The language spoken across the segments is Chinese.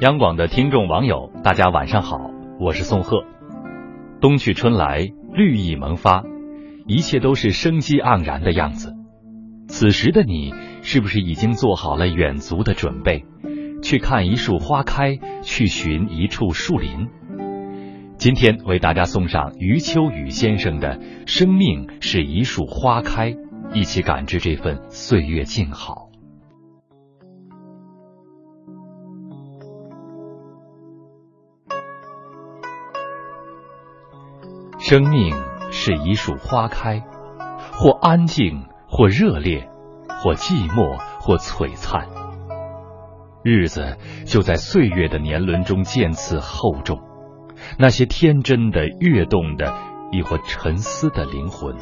央广的听众网友，大家晚上好，我是宋贺。冬去春来，绿意萌发，一切都是生机盎然的样子。此时的你，是不是已经做好了远足的准备，去看一束花开，去寻一处树林？今天为大家送上余秋雨先生的《生命是一束花开》，一起感知这份岁月静好。生命是一束花开，或安静，或热烈，或寂寞，或璀璨。日子就在岁月的年轮中渐次厚重，那些天真的、跃动的，亦或沉思的灵魂，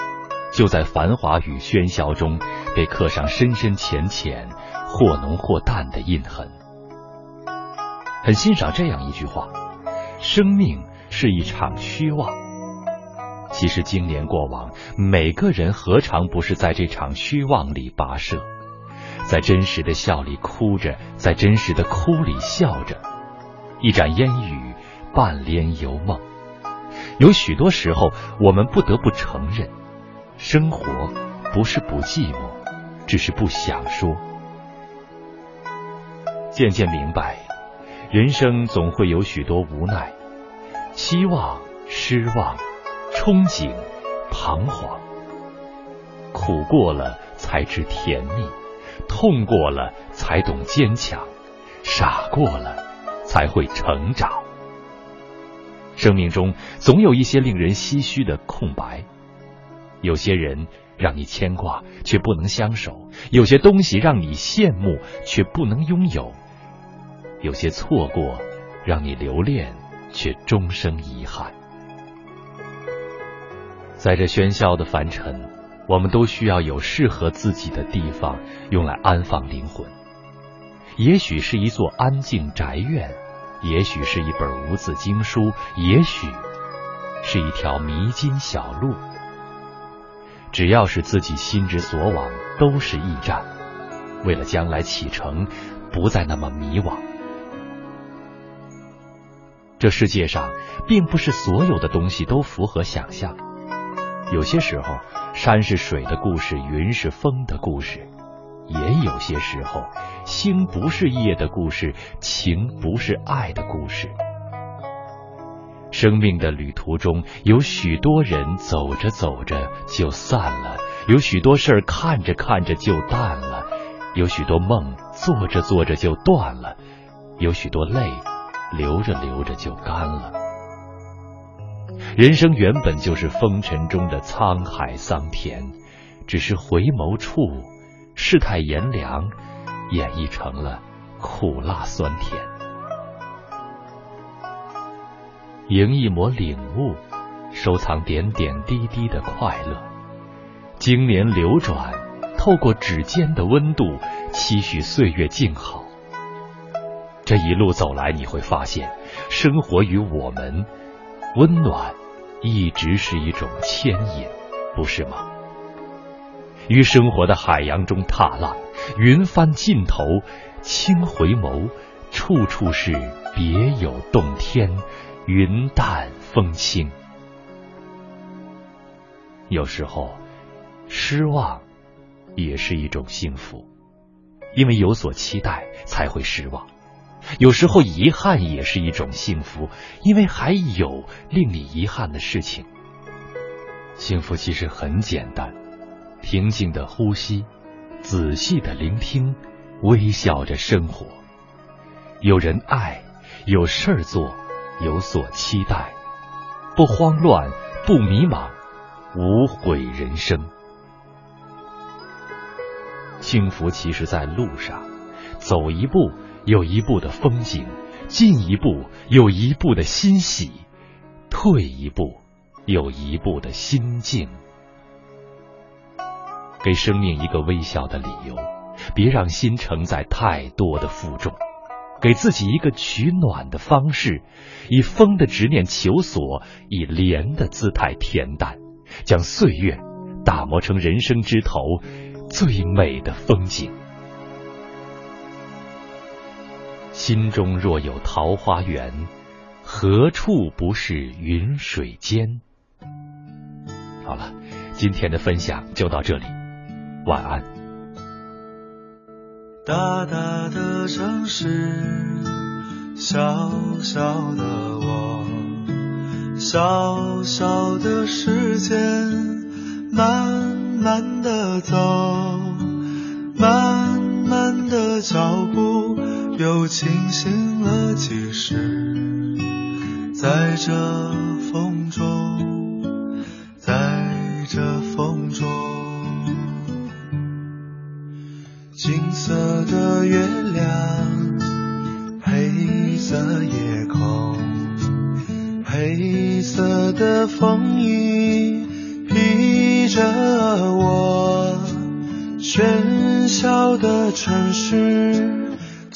就在繁华与喧嚣中被刻上深深浅浅、或浓或淡的印痕。很欣赏这样一句话：生命是一场虚妄。其实，经年过往，每个人何尝不是在这场虚妄里跋涉，在真实的笑里哭着，在真实的哭里笑着，一盏烟雨，半帘游梦。有许多时候，我们不得不承认，生活不是不寂寞，只是不想说。渐渐明白，人生总会有许多无奈，期望，失望。憧憬，彷徨，苦过了才知甜蜜，痛过了才懂坚强，傻过了才会成长。生命中总有一些令人唏嘘的空白，有些人让你牵挂却不能相守，有些东西让你羡慕却不能拥有，有些错过让你留恋却终生遗憾。在这喧嚣的凡尘，我们都需要有适合自己的地方，用来安放灵魂。也许是一座安静宅院，也许是一本无字经书，也许是一条迷津小路。只要是自己心之所往，都是驿站。为了将来启程，不再那么迷惘。这世界上，并不是所有的东西都符合想象。有些时候，山是水的故事，云是风的故事；也有些时候，星不是夜的故事，情不是爱的故事。生命的旅途中，有许多人走着走着就散了，有许多事儿看着看着就淡了，有许多梦做着做着就断了，有许多泪流着流着就干了。人生原本就是风尘中的沧海桑田，只是回眸处，世态炎凉，演绎成了苦辣酸甜。迎一抹领悟，收藏点点滴滴的快乐。经年流转，透过指尖的温度，期许岁月静好。这一路走来，你会发现，生活与我们温暖。一直是一种牵引，不是吗？于生活的海洋中踏浪，云帆尽头，轻回眸，处处是别有洞天，云淡风轻。有时候，失望也是一种幸福，因为有所期待才会失望。有时候遗憾也是一种幸福，因为还有令你遗憾的事情。幸福其实很简单，平静的呼吸，仔细的聆听，微笑着生活。有人爱，有事儿做，有所期待，不慌乱，不迷茫，无悔人生。幸福其实在路上，走一步。有一步的风景，进一步有一步的欣喜，退一步有一步的心境。给生命一个微笑的理由，别让心承载太多的负重；给自己一个取暖的方式，以风的执念求索，以莲的姿态恬淡，将岁月打磨成人生枝头最美的风景。心中若有桃花源，何处不是云水间？好了，今天的分享就到这里，晚安。大大的城市，小小的我，小小的时间，慢慢的走，慢慢的脚步，又清醒了几时，在这风中，在这风中。金色的月亮，黑色夜空，黑色的风衣披着我。喧嚣的城市，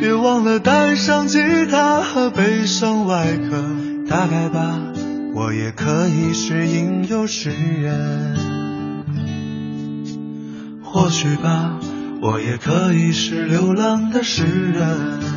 别忘了带上吉他和悲伤外壳。大概吧，我也可以是吟游诗人。或许吧。我也可以是流浪的诗人。